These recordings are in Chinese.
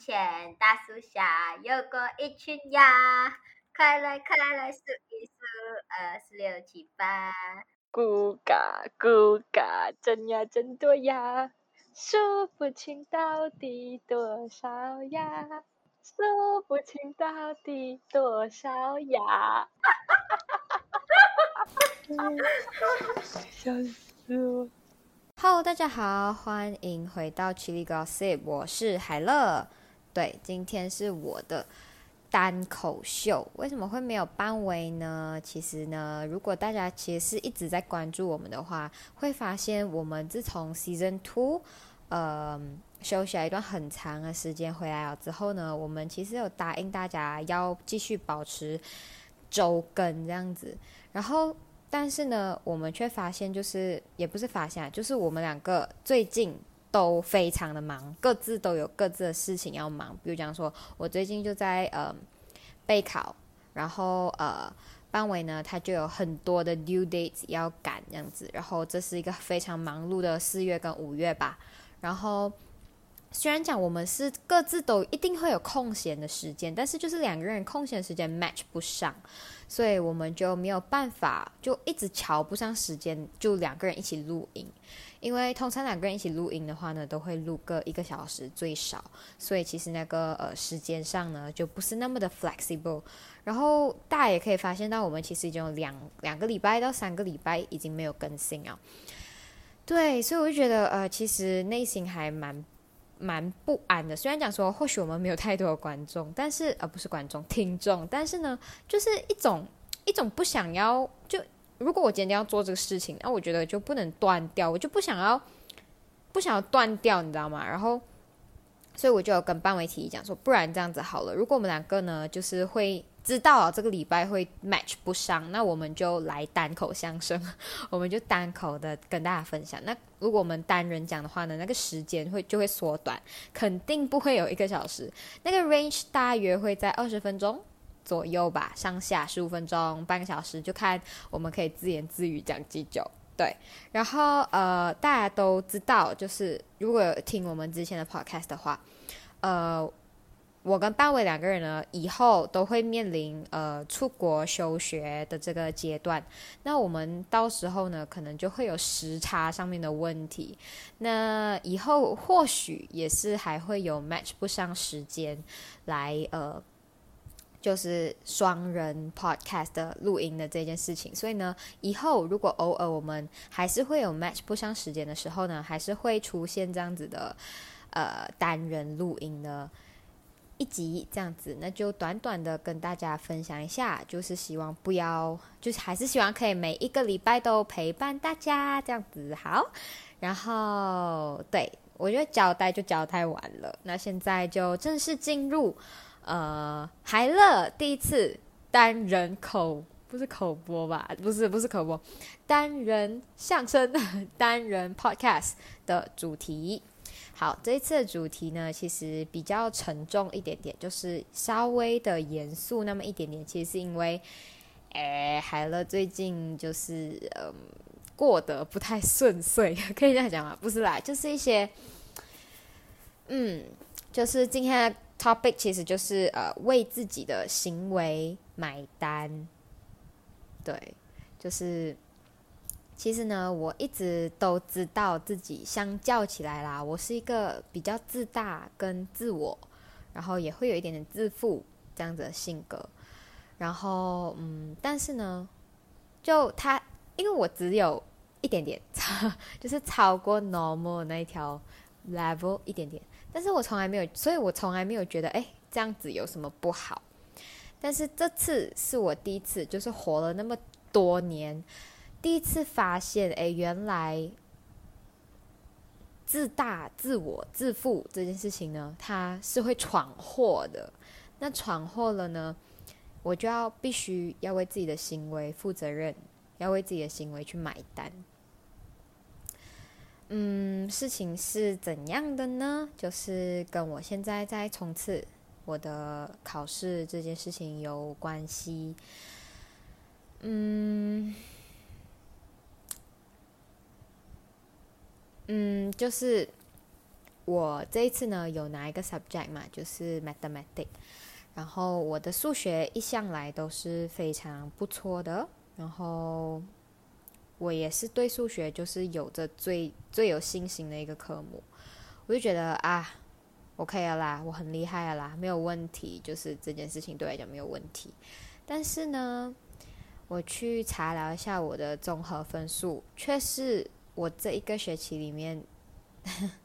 前大树下有过一群鸭，快来快来数一数，二四六七八。咕嘎咕嘎，真呀真多呀，数不清到底多少呀，数不清到底多少呀。哈哈哈哈哈哈！笑死我。Hello，大家好，欢迎回到 Chili Gossip，我是海乐。对，今天是我的单口秀。为什么会没有班维呢？其实呢，如果大家其实是一直在关注我们的话，会发现我们自从 Season Two，呃，休息了一段很长的时间回来了之后呢，我们其实有答应大家要继续保持周更这样子，然后。但是呢，我们却发现，就是也不是发现，就是我们两个最近都非常的忙，各自都有各自的事情要忙。比如讲说，我最近就在呃备考，然后呃班委呢他就有很多的 due date 要赶这样子，然后这是一个非常忙碌的四月跟五月吧。然后虽然讲我们是各自都一定会有空闲的时间，但是就是两个人空闲时间 match 不上。所以我们就没有办法，就一直瞧不上时间，就两个人一起录音。因为通常两个人一起录音的话呢，都会录个一个小时最少，所以其实那个呃时间上呢，就不是那么的 flexible。然后大家也可以发现到，我们其实已经有两两个礼拜到三个礼拜已经没有更新啊。对，所以我就觉得呃，其实内心还蛮。蛮不安的，虽然讲说或许我们没有太多的观众，但是呃不是观众听众，但是呢，就是一种一种不想要就如果我今天要做这个事情，那我觉得就不能断掉，我就不想要不想要断掉，你知道吗？然后所以我就跟班委提议讲说，不然这样子好了，如果我们两个呢，就是会。知道这个礼拜会 match 不上，那我们就来单口相声，我们就单口的跟大家分享。那如果我们单人讲的话呢，那个时间会就会缩短，肯定不会有一个小时，那个 range 大约会在二十分钟左右吧，上下十五分钟，半个小时，就看我们可以自言自语讲几久。对，然后呃，大家都知道，就是如果有听我们之前的 podcast 的话，呃。我跟班伟两个人呢，以后都会面临呃出国休学的这个阶段。那我们到时候呢，可能就会有时差上面的问题。那以后或许也是还会有 match 不上时间来呃，就是双人 podcast 录音的这件事情。所以呢，以后如果偶尔我们还是会有 match 不上时间的时候呢，还是会出现这样子的呃单人录音的。一集这样子，那就短短的跟大家分享一下，就是希望不要，就是还是希望可以每一个礼拜都陪伴大家这样子好。然后，对我觉得交代就交代完了，那现在就正式进入，呃，海乐第一次单人口不是口播吧？不是不是口播，单人 相声单人 podcast 的主题。好，这一次的主题呢，其实比较沉重一点点，就是稍微的严肃那么一点点。其实是因为，诶，海乐最近就是嗯过得不太顺遂，可以这样讲吗？不是啦，就是一些，嗯，就是今天的 topic 其实就是呃为自己的行为买单，对，就是。其实呢，我一直都知道自己相较起来啦，我是一个比较自大跟自我，然后也会有一点点自负这样子的性格。然后，嗯，但是呢，就他，因为我只有一点点超，就是超过 normal 那一条 level 一点点，但是我从来没有，所以我从来没有觉得，哎，这样子有什么不好。但是这次是我第一次，就是活了那么多年。第一次发现，哎，原来自大、自我、自负这件事情呢，它是会闯祸的。那闯祸了呢，我就要必须要为自己的行为负责任，要为自己的行为去买单。嗯，事情是怎样的呢？就是跟我现在在冲刺我的考试这件事情有关系。嗯。嗯，就是我这一次呢有拿一个 subject 嘛，就是 mathematic 然后我的数学一向来都是非常不错的，然后我也是对数学就是有着最最有信心的一个科目，我就觉得啊，OK 了啦，我很厉害了啦，没有问题，就是这件事情对来讲没有问题。但是呢，我去查了一下我的综合分数，却是我这一个学期里面。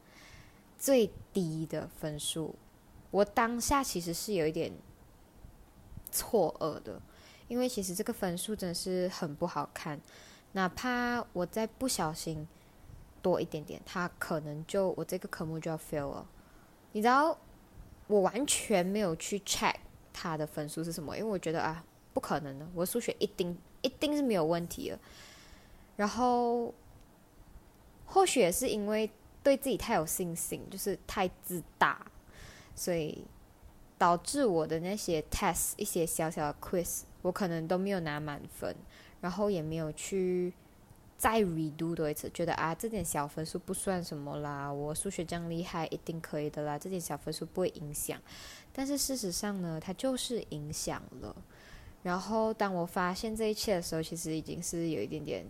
最低的分数，我当下其实是有一点错愕的，因为其实这个分数真的是很不好看，哪怕我再不小心多一点点，他可能就我这个科目就要 fail 了。你知道，我完全没有去 check 他的分数是什么，因为我觉得啊，不可能的，我数学一定一定是没有问题的。然后，或许也是因为。对自己太有信心，就是太自大，所以导致我的那些 test 一些小小的 quiz，我可能都没有拿满分，然后也没有去再 redo 多一次，觉得啊这点小分数不算什么啦，我数学这样厉害，一定可以的啦，这点小分数不会影响。但是事实上呢，它就是影响了。然后当我发现这一切的时候，其实已经是有一点点。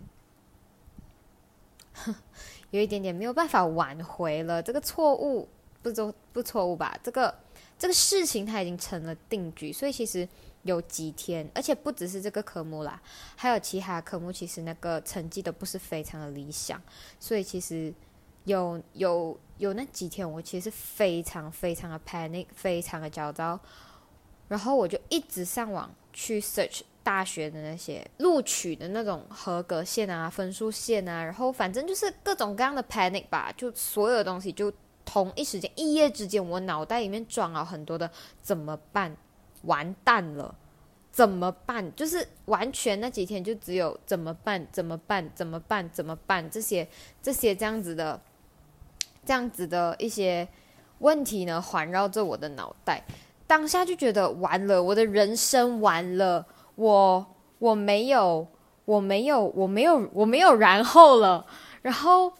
有一点点没有办法挽回了，这个错误不都不错误吧？这个这个事情它已经成了定局，所以其实有几天，而且不只是这个科目啦，还有其他科目，其实那个成绩都不是非常的理想，所以其实有有有那几天，我其实非常非常的 panic，非常的焦躁，然后我就一直上网去 search。大学的那些录取的那种合格线啊、分数线啊，然后反正就是各种各样的 panic 吧，就所有的东西就同一时间一夜之间，我脑袋里面装了很多的怎么办？完蛋了，怎么办？就是完全那几天就只有怎么办？怎么办？怎么办？怎么办？这些这些这样子的这样子的一些问题呢，环绕着我的脑袋，当下就觉得完了，我的人生完了。我我没有我没有我没有我没有然后了，然后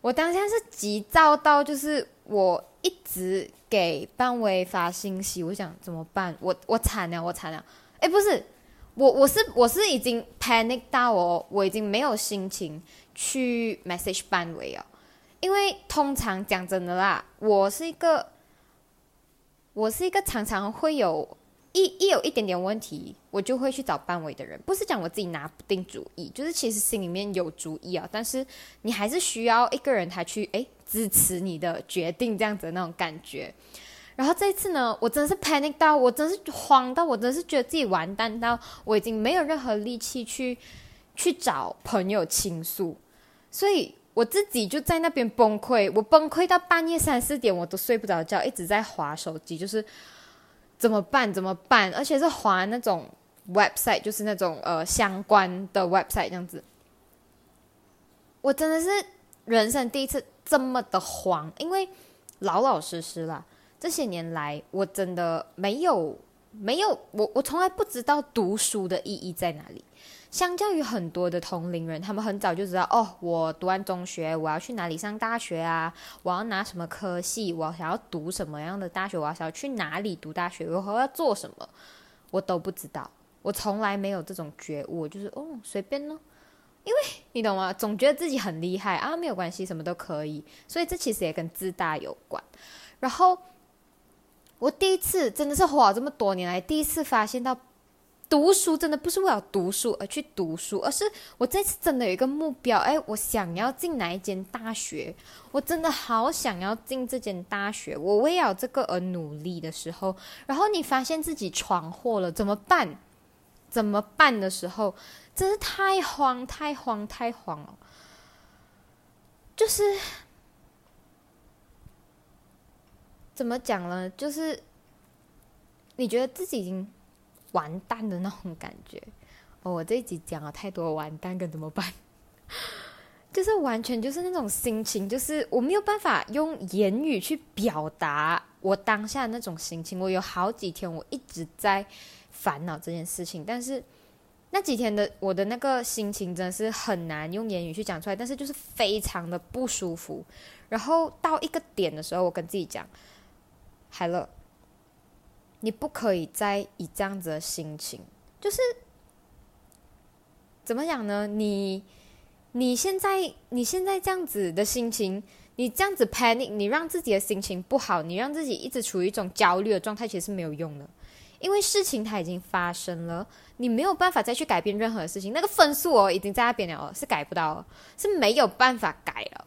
我当下是急躁到，就是我一直给班委发信息，我想怎么办？我我惨了，我惨了！哎，不是，我我是我是已经 panic 到我我已经没有心情去 message 班委了，因为通常讲真的啦，我是一个我是一个常常会有。一一有一点点问题，我就会去找班委的人。不是讲我自己拿不定主意，就是其实心里面有主意啊，但是你还是需要一个人他去诶支持你的决定，这样子的那种感觉。然后这次呢，我真是 panic 到，我真是慌到，我真是觉得自己完蛋到，我已经没有任何力气去去找朋友倾诉，所以我自己就在那边崩溃，我崩溃到半夜三四点，我都睡不着觉，一直在划手机，就是。怎么办？怎么办？而且是划那种 website，就是那种呃相关的 website 这样子。我真的是人生第一次这么的慌，因为老老实实啦，这些年来我真的没有没有我我从来不知道读书的意义在哪里。相较于很多的同龄人，他们很早就知道哦，我读完中学，我要去哪里上大学啊？我要拿什么科系？我想要读什么样的大学？我要想要去哪里读大学？我要做什么？我都不知道。我从来没有这种觉悟，就是哦，随便呢。因为你懂吗？总觉得自己很厉害啊，没有关系，什么都可以。所以这其实也跟自大有关。然后我第一次真的是活这么多年来，第一次发现到。读书真的不是为了读书而去读书，而是我这次真的有一个目标，哎，我想要进哪一间大学，我真的好想要进这间大学，我为了这个而努力的时候，然后你发现自己闯祸了，怎么办？怎么办的时候，真是太慌，太慌，太慌了。就是怎么讲呢？就是你觉得自己已经。完蛋的那种感觉，哦，我这一集讲了太多完蛋，该怎么办？就是完全就是那种心情，就是我没有办法用言语去表达我当下那种心情。我有好几天我一直在烦恼这件事情，但是那几天的我的那个心情真的是很难用言语去讲出来，但是就是非常的不舒服。然后到一个点的时候，我跟自己讲，海乐，你不可以再以这样子的心情，就是怎么讲呢？你你现在你现在这样子的心情，你这样子 panic，你让自己的心情不好，你让自己一直处于一种焦虑的状态，其实是没有用的。因为事情它已经发生了，你没有办法再去改变任何事情。那个分数哦，已经在那边了哦，是改不到了，是没有办法改了。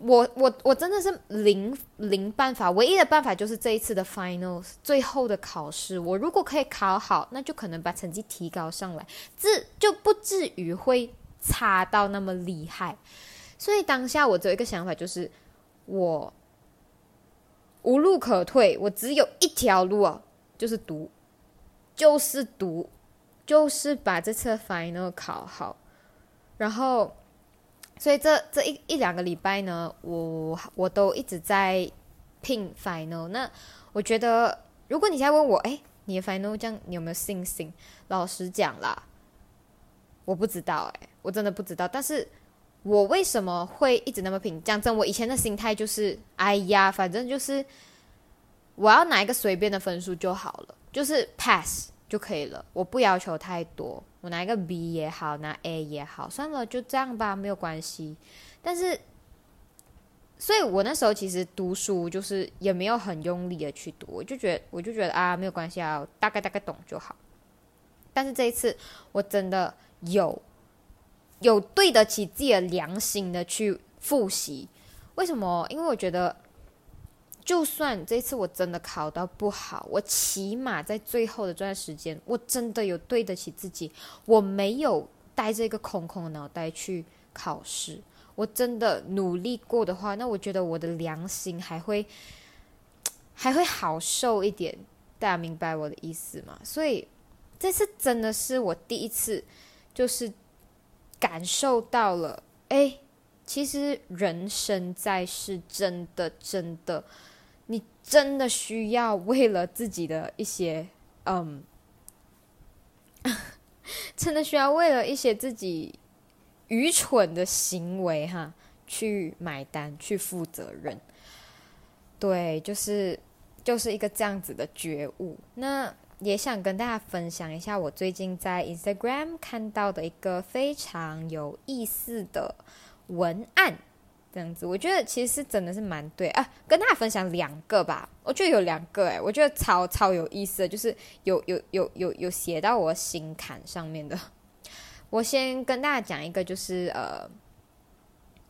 我我我真的是零零办法，唯一的办法就是这一次的 finals 最后的考试。我如果可以考好，那就可能把成绩提高上来，这就不至于会差到那么厉害。所以当下我只有一个想法，就是我无路可退，我只有一条路啊。就是读，就是读，就是把这次 final 考好，然后，所以这这一一两个礼拜呢，我我都一直在拼 final。那我觉得，如果你现在问我，哎，你的 final 这样，你有没有信心？老实讲啦，我不知道，哎，我真的不知道。但是我为什么会一直那么拼？讲真，我以前的心态就是，哎呀，反正就是。我要拿一个随便的分数就好了，就是 pass 就可以了。我不要求太多，我拿一个 B 也好，拿 A 也好，算了，就这样吧，没有关系。但是，所以我那时候其实读书就是也没有很用力的去读，我就觉得我就觉得啊，没有关系啊，大概大概懂就好。但是这一次我真的有有对得起自己的良心的去复习，为什么？因为我觉得。就算这次我真的考到不好，我起码在最后的这段时间，我真的有对得起自己，我没有带着一个空空的脑袋去考试，我真的努力过的话，那我觉得我的良心还会 还会好受一点。大家明白我的意思吗？所以这次真的是我第一次，就是感受到了，哎，其实人生在世，真的真的。真的需要为了自己的一些，嗯，真的需要为了一些自己愚蠢的行为哈，去买单，去负责任。对，就是就是一个这样子的觉悟。那也想跟大家分享一下，我最近在 Instagram 看到的一个非常有意思的文案。这样子，我觉得其实真的是蛮对啊。跟大家分享两个吧，我觉得有两个哎，我觉得超超有意思，就是有有有有有写到我心坎上面的。我先跟大家讲一个，就是呃，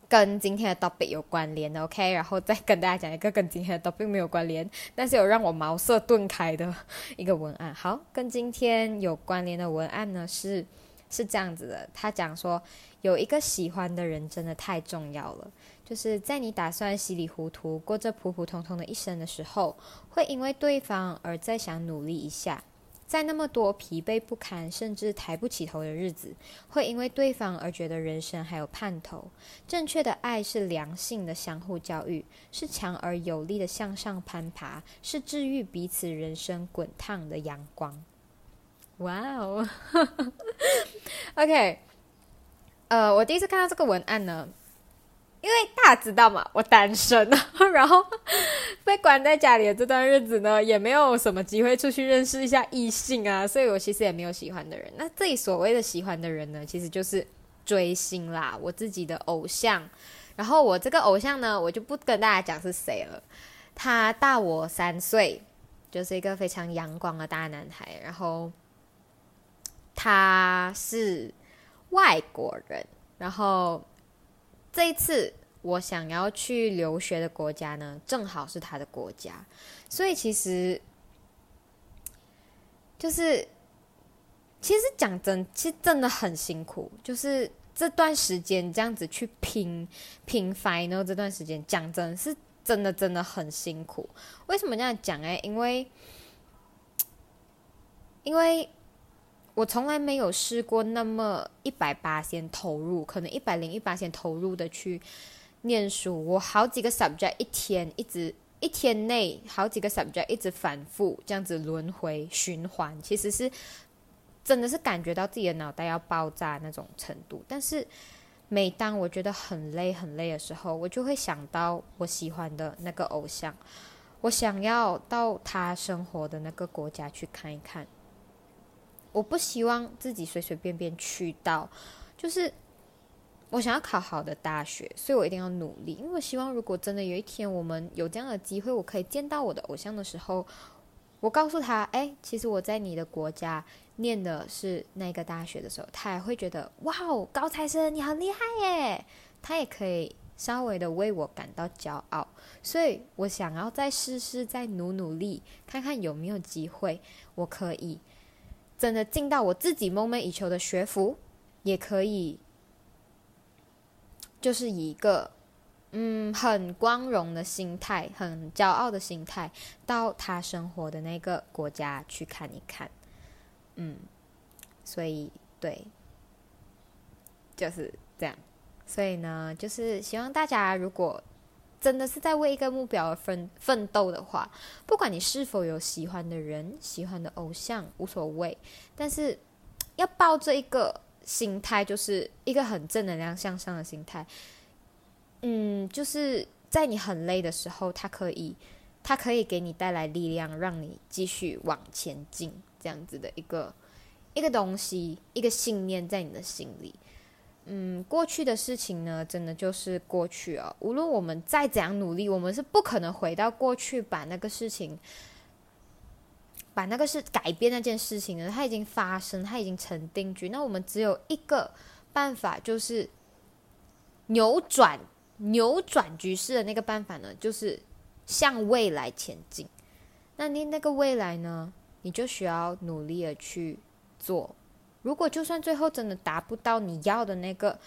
跟今天的 topic 有关联的，OK，然后再跟大家讲一个跟今天的 topic 没有关联，但是有让我茅塞顿开的一个文案。好，跟今天有关联的文案呢是是这样子的，他讲说有一个喜欢的人真的太重要了。就是在你打算稀里糊涂过着普普通通的一生的时候，会因为对方而再想努力一下；在那么多疲惫不堪甚至抬不起头的日子，会因为对方而觉得人生还有盼头。正确的爱是良性的相互教育，是强而有力的向上攀爬，是治愈彼此人生滚烫的阳光。哇哦，OK，呃，我第一次看到这个文案呢。因为大家知道嘛，我单身，然后被关在家里的这段日子呢，也没有什么机会出去认识一下异性啊，所以我其实也没有喜欢的人。那这里所谓的喜欢的人呢，其实就是追星啦，我自己的偶像。然后我这个偶像呢，我就不跟大家讲是谁了。他大我三岁，就是一个非常阳光的大男孩。然后他是外国人，然后。这一次我想要去留学的国家呢，正好是他的国家，所以其实就是其实讲真，其实真的很辛苦。就是这段时间这样子去拼拼 final 这段时间，讲真是真的真的很辛苦。为什么这样讲？哎，因为因为。我从来没有试过那么一百八先投入，可能一百零一八先投入的去念书。我好几个 subject 一天一直一天内好几个 subject 一直反复这样子轮回循环，其实是真的是感觉到自己的脑袋要爆炸那种程度。但是每当我觉得很累很累的时候，我就会想到我喜欢的那个偶像，我想要到他生活的那个国家去看一看。我不希望自己随随便便去到，就是我想要考好的大学，所以我一定要努力。因为我希望，如果真的有一天我们有这样的机会，我可以见到我的偶像的时候，我告诉他：“哎，其实我在你的国家念的是那个大学的时候，他也会觉得哇哦，高材生，你好厉害耶！他也可以稍微的为我感到骄傲。所以我想要再试试，再努努力，看看有没有机会，我可以。”真的进到我自己梦寐以求的学府，也可以，就是一个嗯很光荣的心态、很骄傲的心态，到他生活的那个国家去看一看。嗯，所以对，就是这样。所以呢，就是希望大家如果。真的是在为一个目标而奋奋斗的话，不管你是否有喜欢的人、喜欢的偶像，无所谓。但是要抱着一个心态，就是一个很正能量向上的心态。嗯，就是在你很累的时候，它可以，它可以给你带来力量，让你继续往前进。这样子的一个一个东西，一个信念在你的心里。嗯，过去的事情呢，真的就是过去哦。无论我们再怎样努力，我们是不可能回到过去把那个事情，把那个是改变那件事情的。它已经发生，它已经成定局。那我们只有一个办法，就是扭转扭转局势的那个办法呢，就是向未来前进。那你那个未来呢，你就需要努力的去做。如果就算最后真的达不到你要的那个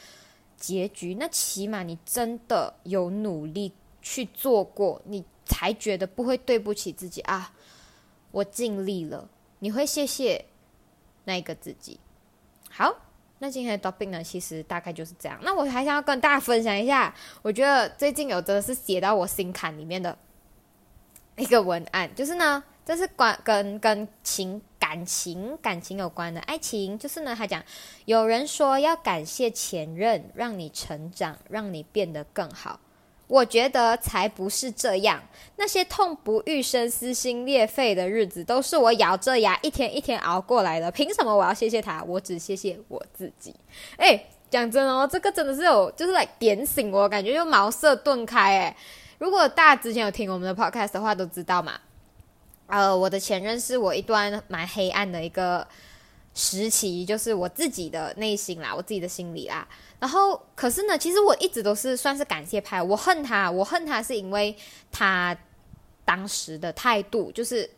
结局，那起码你真的有努力去做过，你才觉得不会对不起自己啊！我尽力了，你会谢谢那个自己。好，那今天的 topic 呢，其实大概就是这样。那我还想要跟大家分享一下，我觉得最近有真的是写到我心坎里面的一个文案，就是呢，这是关跟跟情。感情，感情有关的爱情，就是呢。他讲，有人说要感谢前任，让你成长，让你变得更好。我觉得才不是这样。那些痛不欲生、撕心裂肺的日子，都是我咬着牙一天一天熬过来的。凭什么我要谢谢他？我只谢谢我自己。哎，讲真哦，这个真的是有，就是来点醒我，感觉就茅塞顿开。哎，如果大家之前有听我们的 podcast 的话，都知道嘛。呃，我的前任是我一段蛮黑暗的一个时期，就是我自己的内心啦，我自己的心里啦。然后，可是呢，其实我一直都是算是感谢派。我恨他，我恨他是因为他当时的态度，就是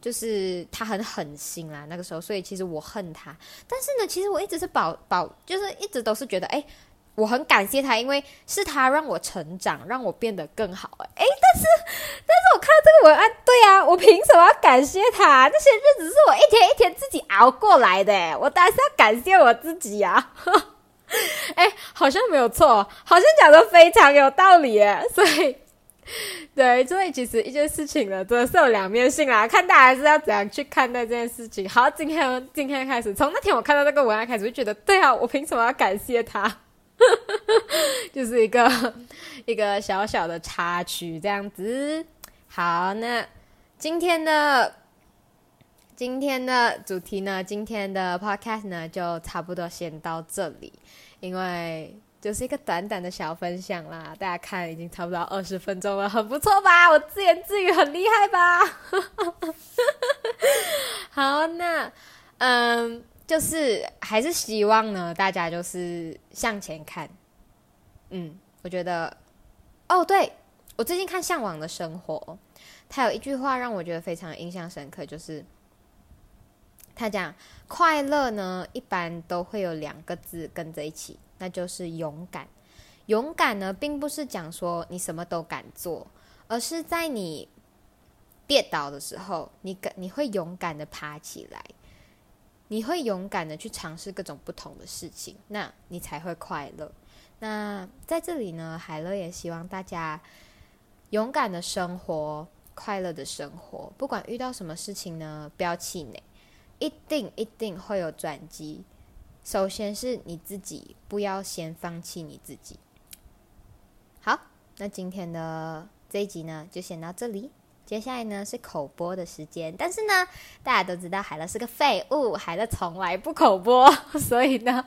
就是他很狠心啦，那个时候，所以其实我恨他。但是呢，其实我一直是保保，就是一直都是觉得，哎。我很感谢他，因为是他让我成长，让我变得更好。哎，但是，但是我看到这个文案，对啊，我凭什么要感谢他？那些日子是我一天一天自己熬过来的，我当然是要感谢我自己呀。哎，好像没有错，好像讲的非常有道理。所以，对，所以其实一件事情呢，真的是有两面性啦，看大家是要怎样去看待这件事情。好，今天今天开始，从那天我看到那个文案开始，就觉得，对啊，我凭什么要感谢他？就是一个 一个小小的插曲，这样子。好，那今天的今天的主题呢？今天的 podcast 呢，就差不多先到这里，因为就是一个短短的小分享啦。大家看，已经差不多二十分钟了，很不错吧？我自言自语很厉害吧？好，那嗯。就是还是希望呢，大家就是向前看。嗯，我觉得，哦，对我最近看《向往的生活》，他有一句话让我觉得非常印象深刻，就是他讲快乐呢，一般都会有两个字跟着一起，那就是勇敢。勇敢呢，并不是讲说你什么都敢做，而是在你跌倒的时候，你敢你会勇敢的爬起来。你会勇敢的去尝试各种不同的事情，那你才会快乐。那在这里呢，海乐也希望大家勇敢的生活，快乐的生活。不管遇到什么事情呢，不要气馁，一定一定会有转机。首先是你自己，不要先放弃你自己。好，那今天的这一集呢，就先到这里。接下来呢是口播的时间，但是呢，大家都知道海乐是个废物，海乐从来不口播，所以呢，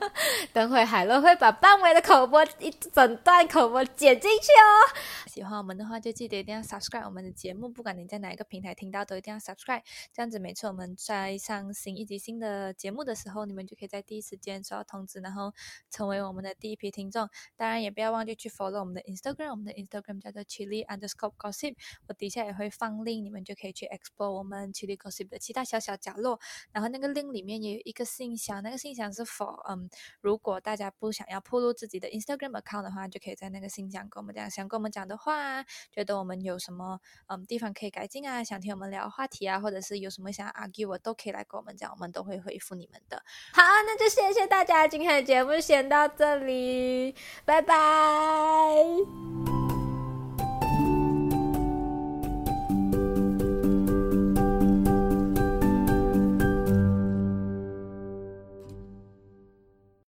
等会海乐会把半尾的口播一整段口播剪进去哦。喜欢我们的话，就记得一定要 subscribe 我们的节目，不管你在哪一个平台听到，都一定要 subscribe。这样子每次我们在上新一集新的节目的时候，你们就可以在第一时间收到通知，然后成为我们的第一批听众。当然也不要忘记去 follow 我们的 Instagram，我们的 Instagram 叫做 Chili Underscore Gossip，我底下也会放。Link 你们就可以去 explore 我们 Chili Gossip 的其他小小角落，然后那个 link 里面也有一个信箱，那个信箱是否嗯，如果大家不想要铺露自己的 Instagram account 的话，就可以在那个信箱跟我们讲，想跟我们讲的话，觉得我们有什么嗯地方可以改进啊，想听我们聊话题啊，或者是有什么想 argue，我都可以来跟我们讲，我们都会回复你们的。好，那就谢谢大家，今天的节目先到这里，拜拜。